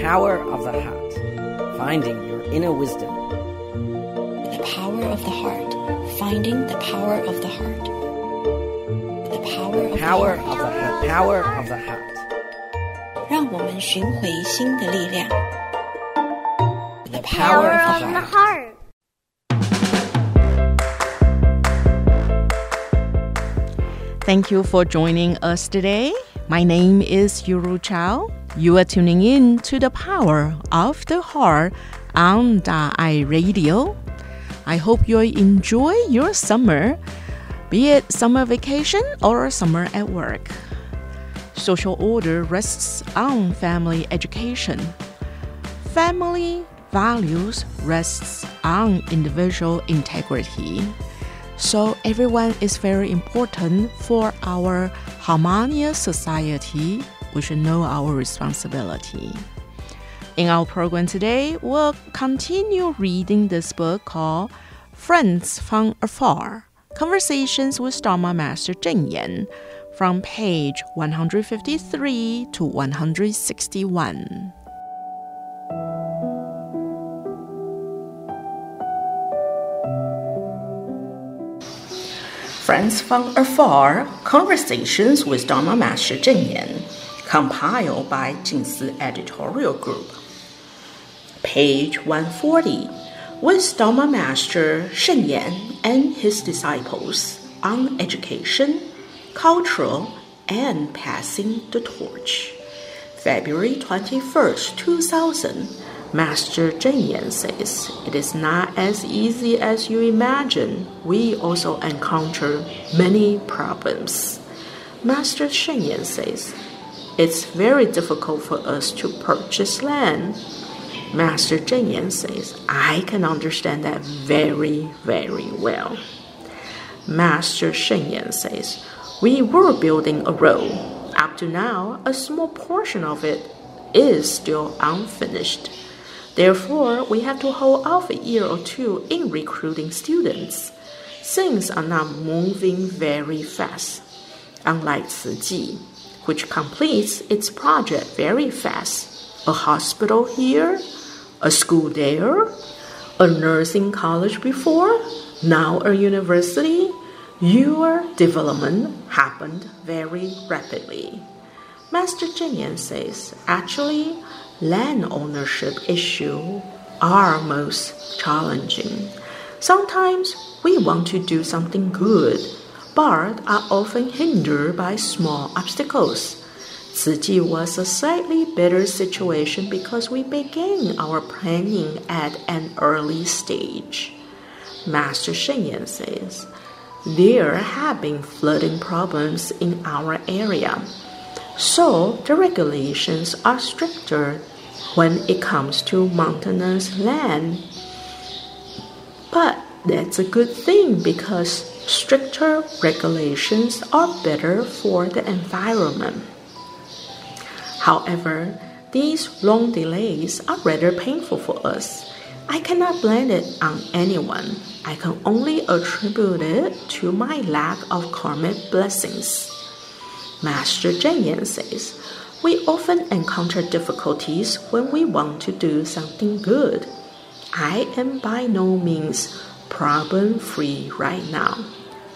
Power of the Heart Finding Your Inner Wisdom. The Power of the Heart Finding the Power of the Heart. The Power of Power the of Heart. the Heart. Power of the Heart. 让我们寻回心的力量。The Power Power of of the the Heart. Heart. Thank you for joining us today. My name is Yuru Chao. You are tuning in to the power of the heart on Da Ai Radio. I hope you enjoy your summer, be it summer vacation or summer at work. Social order rests on family education. Family values rests on individual integrity. So everyone is very important for our harmonious society. We should know our responsibility. In our program today, we'll continue reading this book called Friends from Afar Conversations with Dharma Master Zheng Yan from page 153 to 161. Friends from Afar Conversations with Dharma Master Zheng Yan, compiled by Jingsi Editorial Group. Page 140 with Dharma Master Sheng Yan and his disciples on education, cultural, and passing the torch. February 21st, 2000. Master Zheng Yan says, It is not as easy as you imagine. We also encounter many problems. Master Sheng Yan says, It's very difficult for us to purchase land. Master Zheng Yan says, I can understand that very, very well. Master Sheng Yan says, We were building a road. Up to now, a small portion of it is still unfinished. Therefore, we have to hold off a year or two in recruiting students. Things are not moving very fast. Unlike Ciji, which completes its project very fast. A hospital here, a school there, a nursing college before, now a university. Your development happened very rapidly. Master Yan says, actually, land ownership issue are most challenging. Sometimes we want to do something good, but are often hindered by small obstacles. Ciji was a slightly better situation because we began our planning at an early stage. Master Sheng Yan says, there have been flooding problems in our area. So the regulations are stricter when it comes to mountainous land. But that's a good thing because stricter regulations are better for the environment. However, these long delays are rather painful for us. I cannot blame it on anyone. I can only attribute it to my lack of karmic blessings. Master Zheng Yan says, We often encounter difficulties when we want to do something good. I am by no means problem free right now.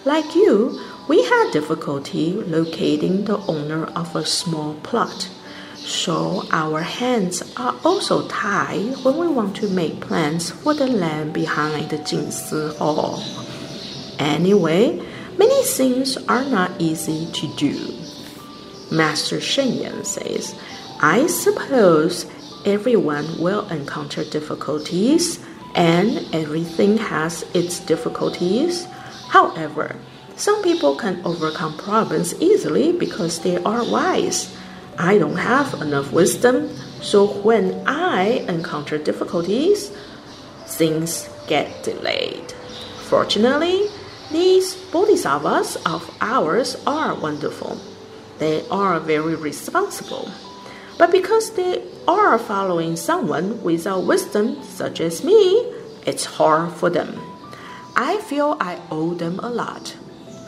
Like you, we had difficulty locating the owner of a small plot. So our hands are also tied when we want to make plans for the land behind the Jingsi Hall. Anyway, many things are not easy to do. Master Sheng Yan says, I suppose everyone will encounter difficulties and everything has its difficulties. However, some people can overcome problems easily because they are wise. I don't have enough wisdom, so when I encounter difficulties, things get delayed. Fortunately, these bodhisattvas of ours are wonderful. They are very responsible. But because they are following someone without wisdom, such as me, it's hard for them. I feel I owe them a lot.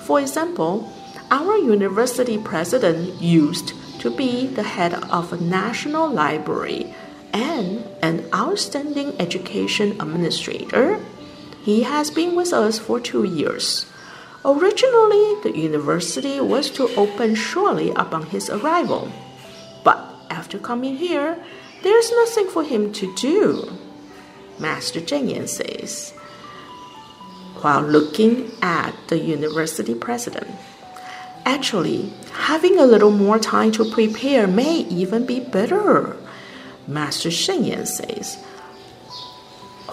For example, our university president used to be the head of a national library and an outstanding education administrator. He has been with us for two years. Originally, the university was to open shortly upon his arrival, after coming here, there's nothing for him to do. Master Zheng says, while looking at the university president. Actually, having a little more time to prepare may even be better, Master Sheng says,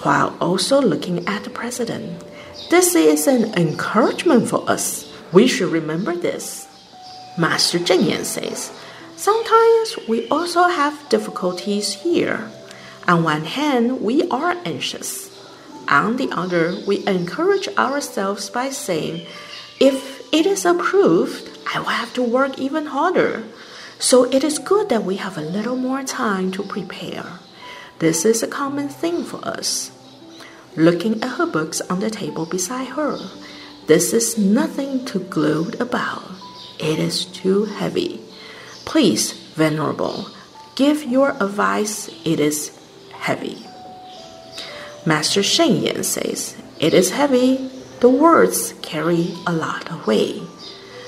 while also looking at the president. This is an encouragement for us. We should remember this. Master Zheng says, Sometimes we also have difficulties here. On one hand, we are anxious. On the other, we encourage ourselves by saying, if it is approved, I will have to work even harder. So it is good that we have a little more time to prepare. This is a common thing for us. Looking at her books on the table beside her, this is nothing to gloat about. It is too heavy. Please, Venerable, give your advice. It is heavy. Master Sheng Yan says, It is heavy, the words carry a lot of weight.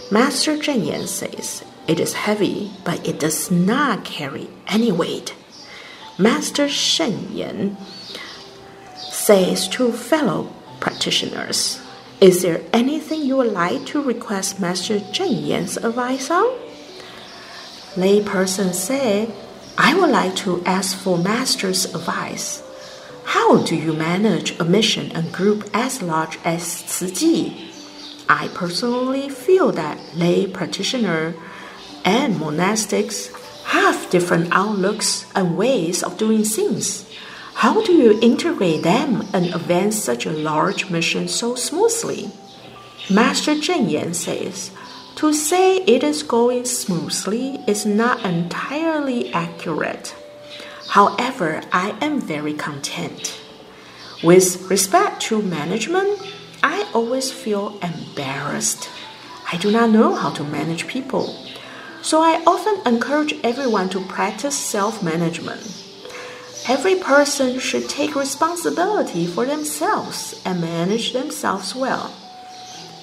Master Zheng Yan says it is heavy, but it does not carry any weight. Master Sheng Yan says to fellow practitioners, Is there anything you would like to request Master Zheng Yan's advice on? Lay person said, I would like to ask for Master's advice. How do you manage a mission and group as large as Tzu I personally feel that lay practitioner and monastics have different outlooks and ways of doing things. How do you integrate them and advance such a large mission so smoothly? Master Zheng Yan says, to say it is going smoothly is not entirely accurate. However, I am very content. With respect to management, I always feel embarrassed. I do not know how to manage people. So I often encourage everyone to practice self management. Every person should take responsibility for themselves and manage themselves well.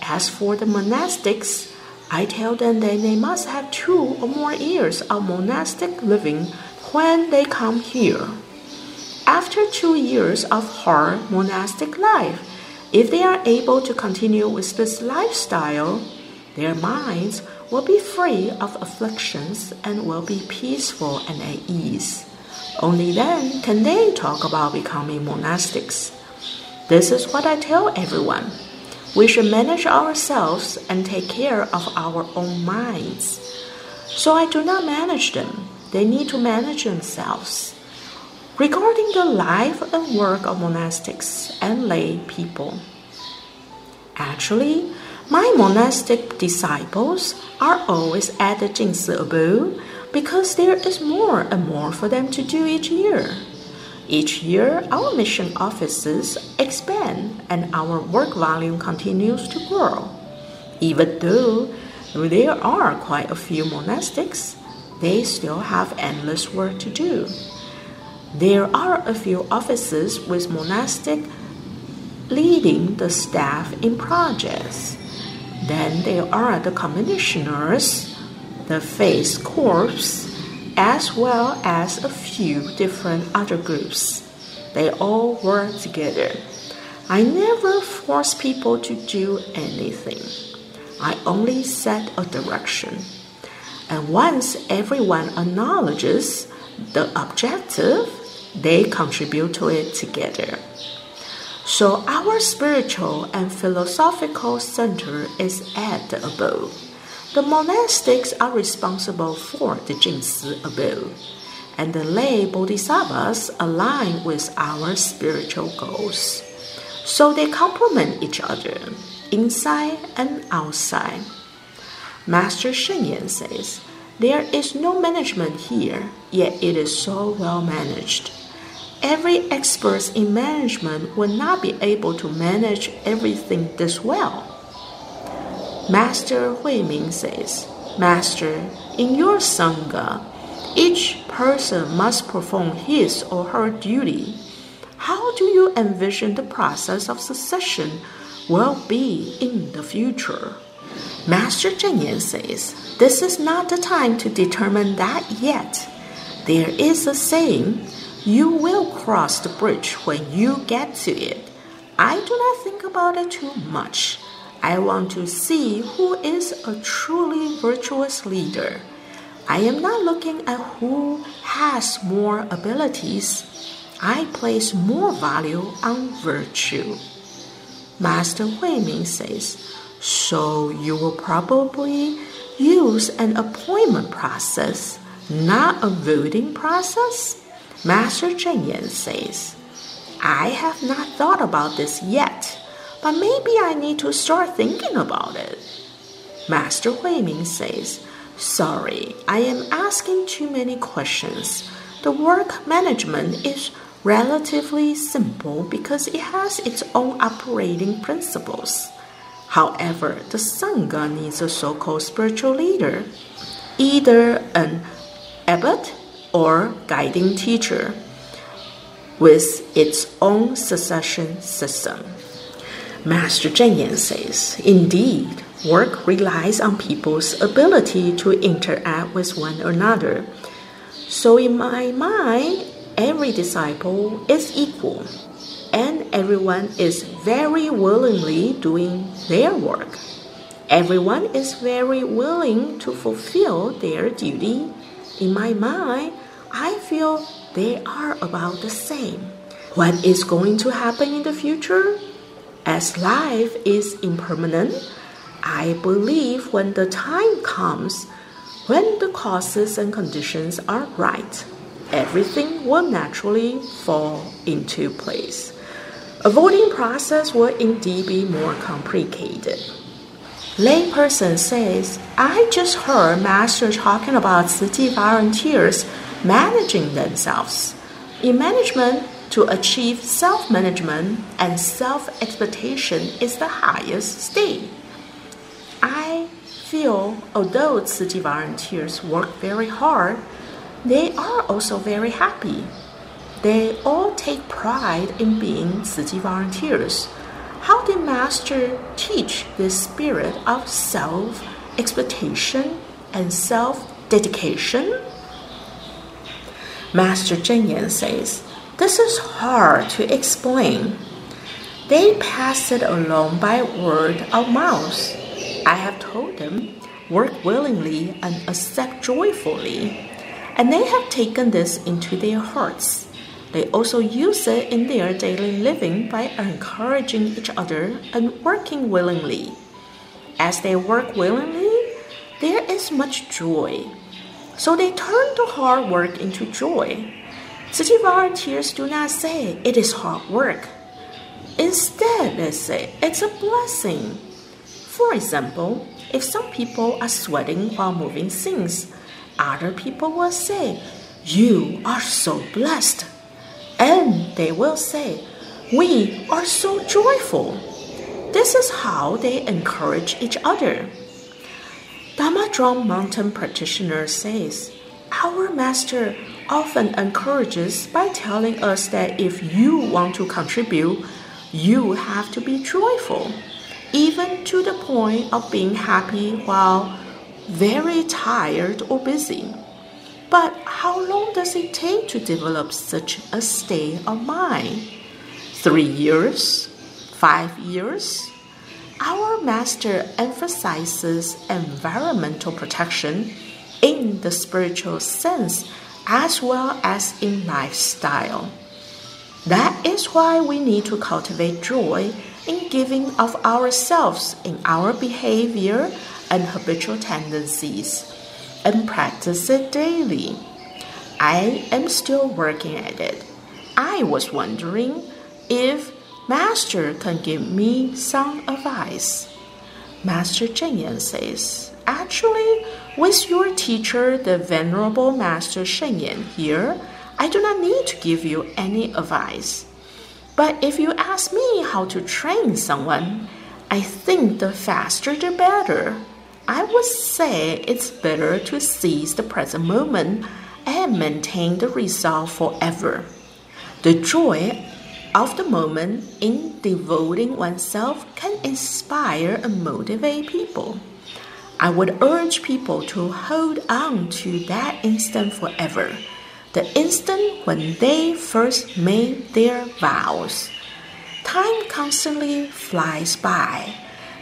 As for the monastics, I tell them that they must have two or more years of monastic living when they come here. After two years of hard monastic life, if they are able to continue with this lifestyle, their minds will be free of afflictions and will be peaceful and at ease. Only then can they talk about becoming monastics. This is what I tell everyone. We should manage ourselves and take care of our own minds. So I do not manage them they need to manage themselves. Regarding the life and work of monastics and lay people, actually, my monastic disciples are always at the Jingsi abode because there is more and more for them to do each year. Each year, our mission offices expand and our work volume continues to grow. Even though there are quite a few monastics, they still have endless work to do. There are a few offices with monastic leading the staff in projects. Then there are the commissioners, the faith corps, as well as a few different other groups. They all work together. I never force people to do anything. I only set a direction. And once everyone acknowledges the objective, they contribute to it together. So our spiritual and philosophical center is at the abode. The monastics are responsible for the Jingsi abode, and the lay bodhisattvas align with our spiritual goals. So they complement each other, inside and outside. Master Sheng Yan says, There is no management here, yet it is so well managed. Every expert in management will not be able to manage everything this well. Master Hui Ming says, Master, in your Sangha, Each person must perform his or her duty. How do you envision the process of succession will be in the future? Master Cheng Yen says, This is not the time to determine that yet. There is a saying, You will cross the bridge when you get to it. I do not think about it too much. I want to see who is a truly virtuous leader. I am not looking at who has more abilities. I place more value on virtue. Master Huiming says, so you will probably use an appointment process, not a voting process? Master Cheng Yen says, I have not thought about this yet, but maybe I need to start thinking about it. Master Huiming says, Sorry, I am asking too many questions. The work management is relatively simple because it has its own operating principles. However, the Sangha needs a so called spiritual leader, either an abbot or guiding teacher, with its own succession system. Master Cheng Yen says, Indeed, Work relies on people's ability to interact with one another. So, in my mind, every disciple is equal, and everyone is very willingly doing their work. Everyone is very willing to fulfill their duty. In my mind, I feel they are about the same. What is going to happen in the future? As life is impermanent, I believe when the time comes, when the causes and conditions are right, everything will naturally fall into place. A voting process will indeed be more complicated. Layperson says, I just heard Master talking about Chi volunteers managing themselves. In management, to achieve self management and self expectation is the highest state. I feel although Chi volunteers work very hard, they are also very happy. They all take pride in being Chi volunteers. How did Master teach this spirit of self expectation and self dedication? Master Cheng Yen says, This is hard to explain. They pass it along by word of mouth. I have told them, work willingly and accept joyfully. And they have taken this into their hearts. They also use it in their daily living by encouraging each other and working willingly. As they work willingly, there is much joy. So they turn the hard work into joy. Chi volunteers do not say it is hard work. Instead, they say it's a blessing. For example, if some people are sweating while moving things, other people will say, You are so blessed. And they will say, We are so joyful. This is how they encourage each other. Dharma Drum Mountain practitioner says, Our master often encourages by telling us that if you want to contribute, you have to be joyful even to the point of being happy while very tired or busy. But how long does it take to develop such a state of mind? Three years? Five years? Our master emphasizes environmental protection in the spiritual sense as well as in lifestyle. That is why we need to cultivate joy in giving of ourselves in our behavior and habitual tendencies and practice it daily. I am still working at it. I was wondering if Master can give me some advice. Master Cheng Yen says, Actually, with your teacher, the Venerable Master Sheng Yen here, I do not need to give you any advice. But if you ask me how to train someone, I think the faster the better. I would say it's better to seize the present moment and maintain the result forever. The joy of the moment in devoting oneself can inspire and motivate people. I would urge people to hold on to that instant forever, the instant when they first made their vows. Time constantly flies by.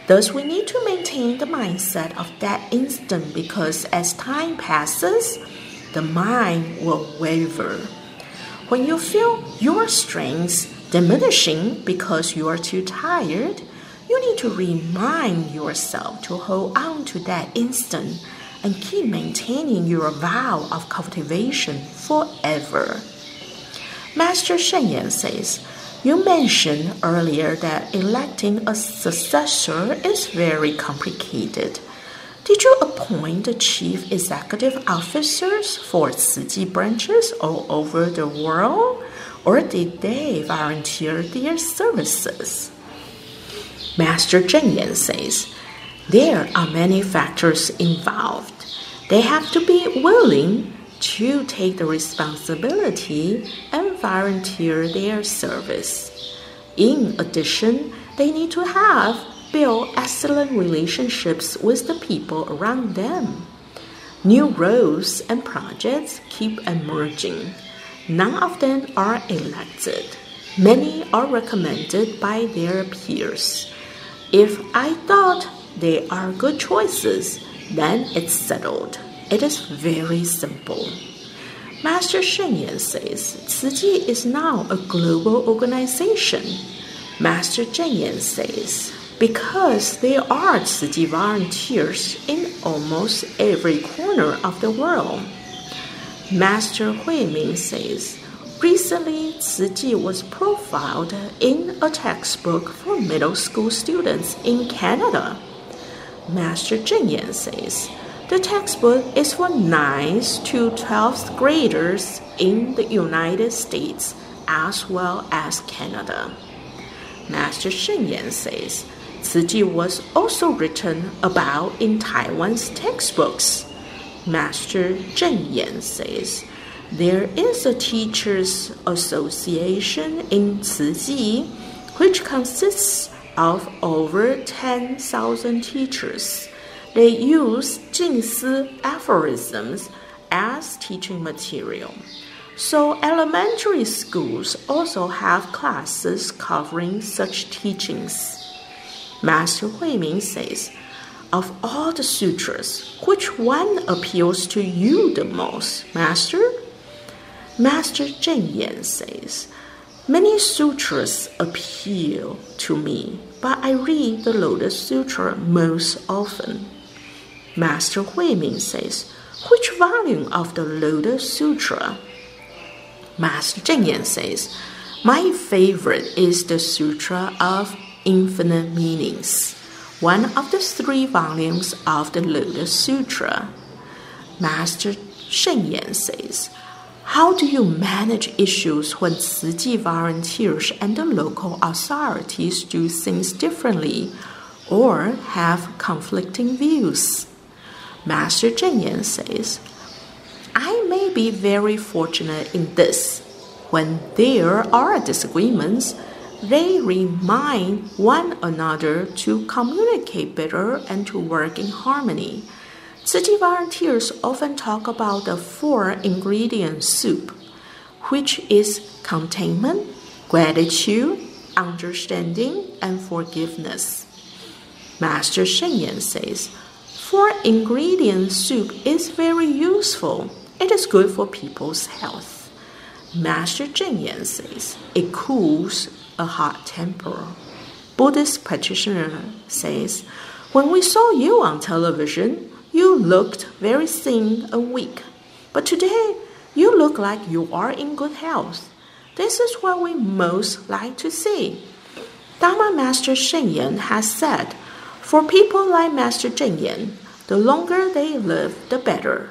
Thus, we need to maintain the mindset of that instant because as time passes, the mind will waver. When you feel your strength diminishing because you are too tired, you need to remind yourself to hold on to that instant and keep maintaining your vow of cultivation forever. Master Sheng Yen says, You mentioned earlier that electing a successor is very complicated. Did you appoint the chief executive officers for Ciji branches all over the world, or did they volunteer their services? Master Zheng Yan says, There are many factors involved. They have to be willing to take the responsibility and volunteer their service. In addition, they need to have build excellent relationships with the people around them. New roles and projects keep emerging. None of them are elected. Many are recommended by their peers. If I thought they are good choices, then it's settled. It is very simple. Master Sheng Yan says Ciji is now a global organization. Master Zheng Yan says because there are Ciji volunteers in almost every corner of the world. Master Hui Ming says, Recently, Ciji was profiled in a textbook for middle school students in Canada. Master Zheng Yan says, the textbook is for 9th to 12th graders in the United States as well as Canada. Master Sheng Yan says, Ciji was also written about in Taiwan's textbooks. Master Zheng Yan says, there is a teachers association in Ciji which consists of over 10,000 teachers. They use Jingsi aphorisms as teaching material. So elementary schools also have classes covering such teachings. Master Huiming says, Of all the sutras, which one appeals to you the most, Master? Master Zheng Yan says, Many sutras appeal to me, but I read the Lotus Sutra most often. Master Huiming says, Which volume of the Lotus Sutra? Master Zheng Yan says, My favorite is the Sutra of infinite meanings, one of the three volumes of the Lotus Sutra. Master Sheng Yan says, How do you manage issues when Ciji volunteers and the local authorities do things differently or have conflicting views? Master Zheng Yan says, I may be very fortunate in this. When there are disagreements, they remind one another to communicate better and to work in harmony. Ciji volunteers often talk about the four ingredient soup, which is containment, gratitude, understanding, and forgiveness. Master Sheng Yan says, Four ingredient soup is very useful. It is good for people's health. Master Zheng Yan says, It cools a hot temper. Buddhist practitioner says, When we saw you on television, you looked very thin and weak. But today, you look like you are in good health. This is what we most like to see. Dharma Master Sheng Yan has said, For people like Master Zheng Yan, the longer they live, the better.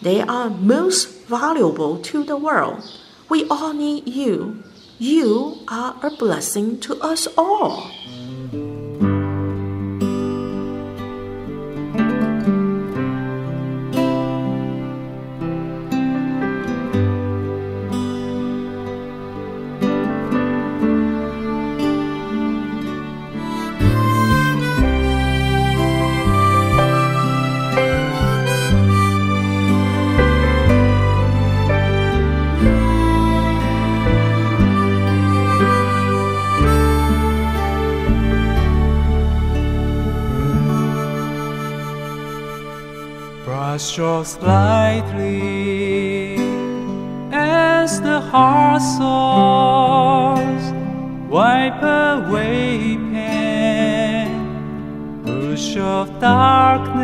They are most valuable to the world. We all need you. You are a blessing to us all. Brush lightly as the heart soars. Wipe away pain, push of darkness,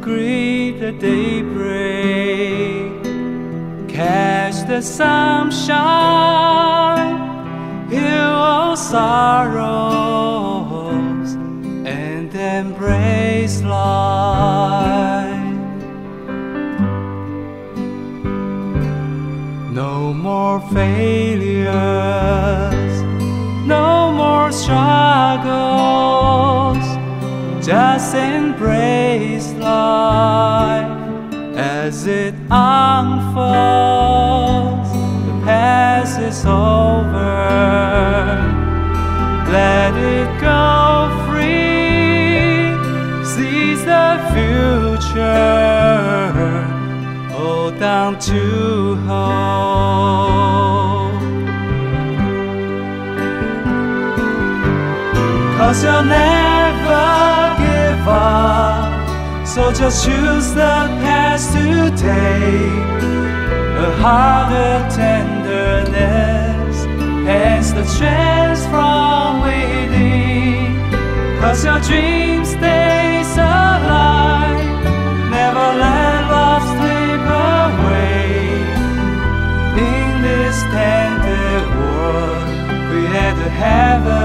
greet the daybreak, catch the sunshine, heal all sorrows, failures, no more struggles. Just embrace life as it unfolds. The past is over. Let it go free. Seize the future hold down to hope. Cause you'll never give up. So just choose the past today. A heart of tenderness, hence the strength from within. Cause your dream stays alive. Never let love slip away. In this tender world, create a heaven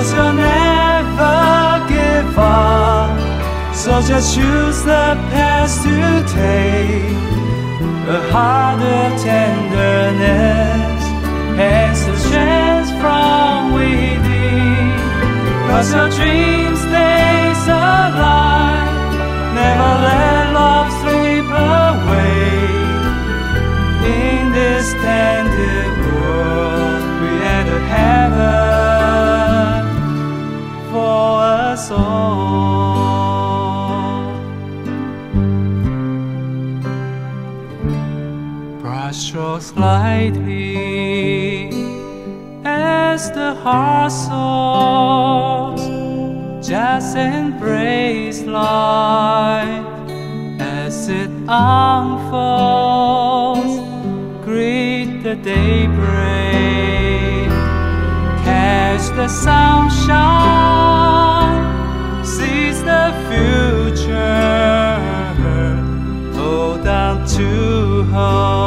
Cause you'll never give up. So just choose the past to take. A heart of tenderness, hence the strength from within. Cause your dream stays alive. Never let love slip away. In this tender world, create a heaven for. Brush strokes lightly as the heart soars. Just embrace life as it unfolds. Greet the daybreak catch the sunshine, the future, hold on to hope,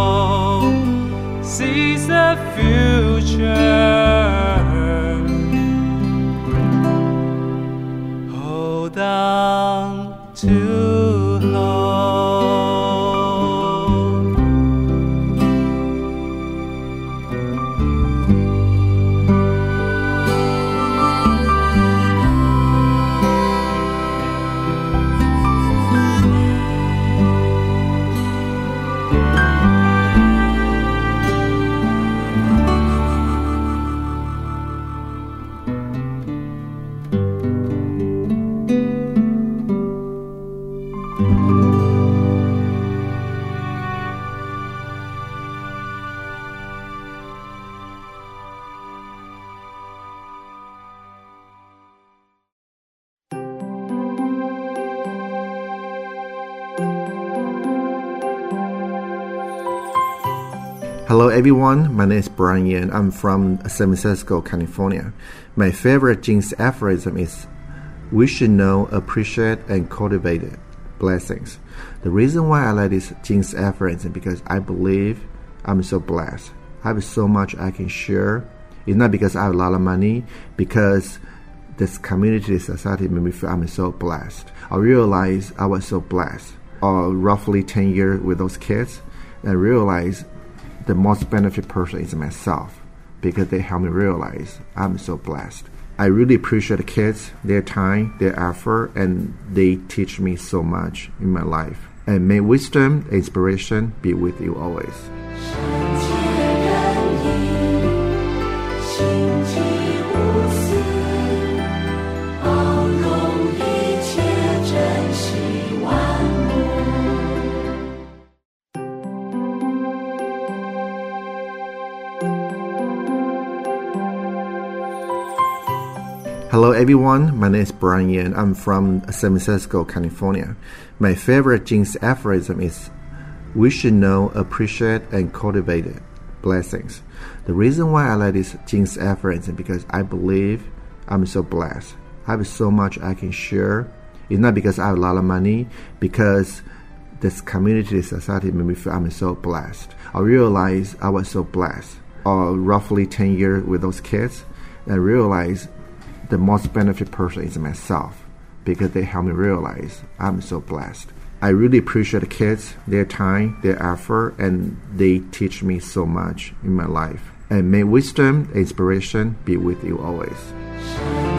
Hello everyone, my name is Brian Yan. I'm from San Francisco, California. My favorite Jingsi aphorism is we should know, appreciate, and cultivate it. blessings. The reason why I like this Jingsi aphorism because I believe I'm so blessed. I have so much I can share. It's not because I have a lot of money, because this community, society made me feel I'm so blessed. I realized I was so blessed. Uh, roughly 10 years with those kids, and I realized the most benefit person is myself. because they help me realize I'm so blessed. I really appreciate the kids, their time, their effort, and they teach me so much in my life. And may wisdom and inspiration be with you always. Everyone, my name is Brian Yan. I'm from San Francisco, California. My favorite Jingsi aphorism is we should know, appreciate, and cultivate blessings. The reason why I like this Jingsi aphorism is because I believe I'm so blessed. I have so much I can share. It's not because I have a lot of money, because this community, society made me feel I'm so blessed. I realized I was so blessed. Uh, roughly 10 years with those kids, I realized the most benefit person is myself because they help me realize I'm so blessed. I really appreciate the kids, their time, their effort, and they teach me so much in my life. And may wisdom and inspiration be with you always.